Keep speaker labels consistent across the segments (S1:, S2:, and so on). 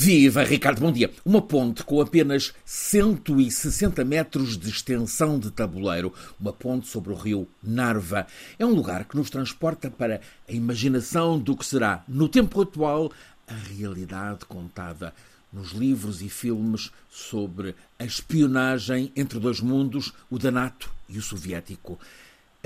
S1: Viva, Ricardo, bom dia. Uma ponte com apenas 160 metros de extensão de tabuleiro, uma ponte sobre o rio Narva. É um lugar que nos transporta para a imaginação do que será, no tempo atual, a realidade contada nos livros e filmes sobre a espionagem entre dois mundos, o da NATO e o soviético.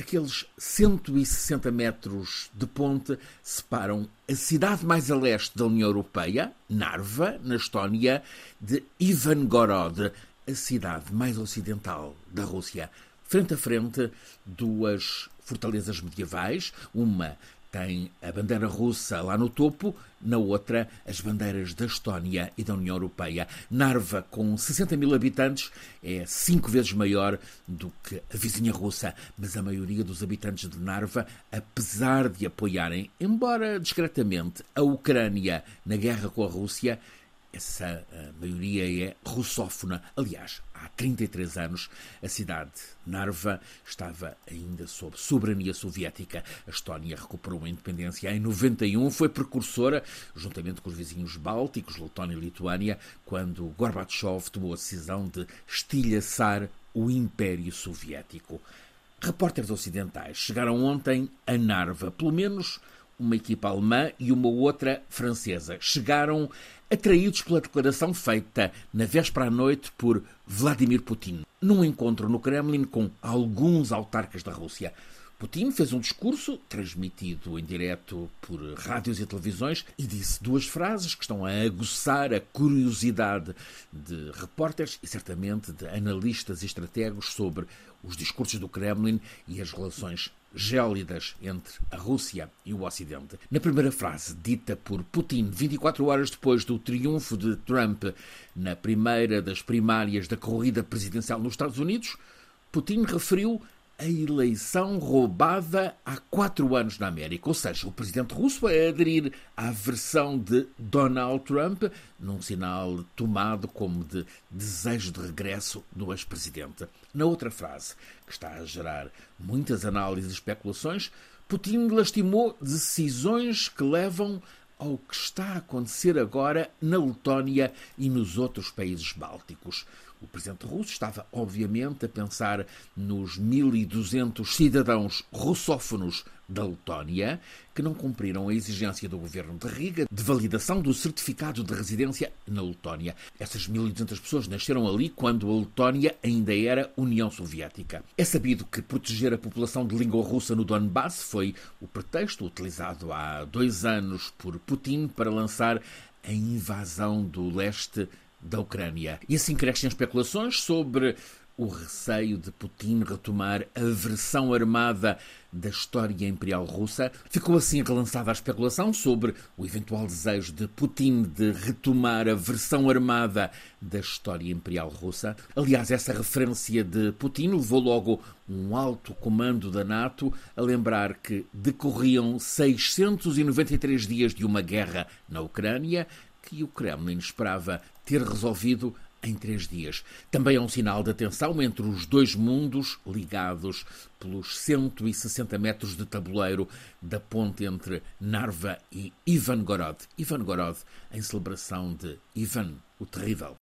S1: Aqueles 160 metros de ponte separam a cidade mais a leste da União Europeia, Narva, na Estónia, de Ivangorod, a cidade mais ocidental da Rússia. Frente a frente, duas fortalezas medievais, uma tem a bandeira russa lá no topo, na outra as bandeiras da Estónia e da União Europeia. Narva, com 60 mil habitantes, é cinco vezes maior do que a vizinha russa, mas a maioria dos habitantes de Narva, apesar de apoiarem, embora discretamente, a Ucrânia na guerra com a Rússia, essa maioria é russófona. Aliás, há 33 anos, a cidade Narva estava ainda sob soberania soviética. A Estónia recuperou a independência em 91, foi precursora, juntamente com os vizinhos bálticos, Letónia e Lituânia, quando Gorbachev tomou a decisão de estilhaçar o Império Soviético. Repórteres ocidentais chegaram ontem a Narva, pelo menos uma equipa alemã e uma outra francesa. Chegaram atraídos pela declaração feita na véspera à noite por Vladimir Putin, num encontro no Kremlin com alguns autarcas da Rússia. Putin fez um discurso transmitido em direto por rádios e televisões e disse duas frases que estão a aguçar a curiosidade de repórteres e certamente de analistas e estrategos sobre os discursos do Kremlin e as relações gélidas entre a Rússia e o Ocidente. Na primeira frase, dita por Putin 24 horas depois do triunfo de Trump na primeira das primárias da corrida presidencial nos Estados Unidos, Putin referiu a eleição roubada há quatro anos na América. Ou seja, o presidente russo a aderir à versão de Donald Trump, num sinal tomado como de desejo de regresso do ex-presidente. Na outra frase, que está a gerar muitas análises e especulações, Putin lastimou decisões que levam ao que está a acontecer agora na Letónia e nos outros países bálticos. O presidente russo estava, obviamente, a pensar nos 1.200 cidadãos russófonos da Letónia que não cumpriram a exigência do governo de Riga de validação do certificado de residência na Letónia. Essas 1.200 pessoas nasceram ali quando a Letónia ainda era União Soviética. É sabido que proteger a população de língua russa no Donbass foi o pretexto utilizado há dois anos por Putin para lançar a invasão do leste da Ucrânia. E assim crescem especulações sobre o receio de Putin retomar a versão armada da história imperial russa. Ficou assim relançada a especulação sobre o eventual desejo de Putin de retomar a versão armada da história imperial russa. Aliás, essa referência de Putin levou logo um alto comando da NATO a lembrar que decorriam 693 dias de uma guerra na Ucrânia que o Kremlin esperava ter resolvido em três dias. Também é um sinal de tensão entre os dois mundos ligados pelos 160 metros de tabuleiro da ponte entre Narva e Ivangorod. Ivangorod em celebração de Ivan o Terrível.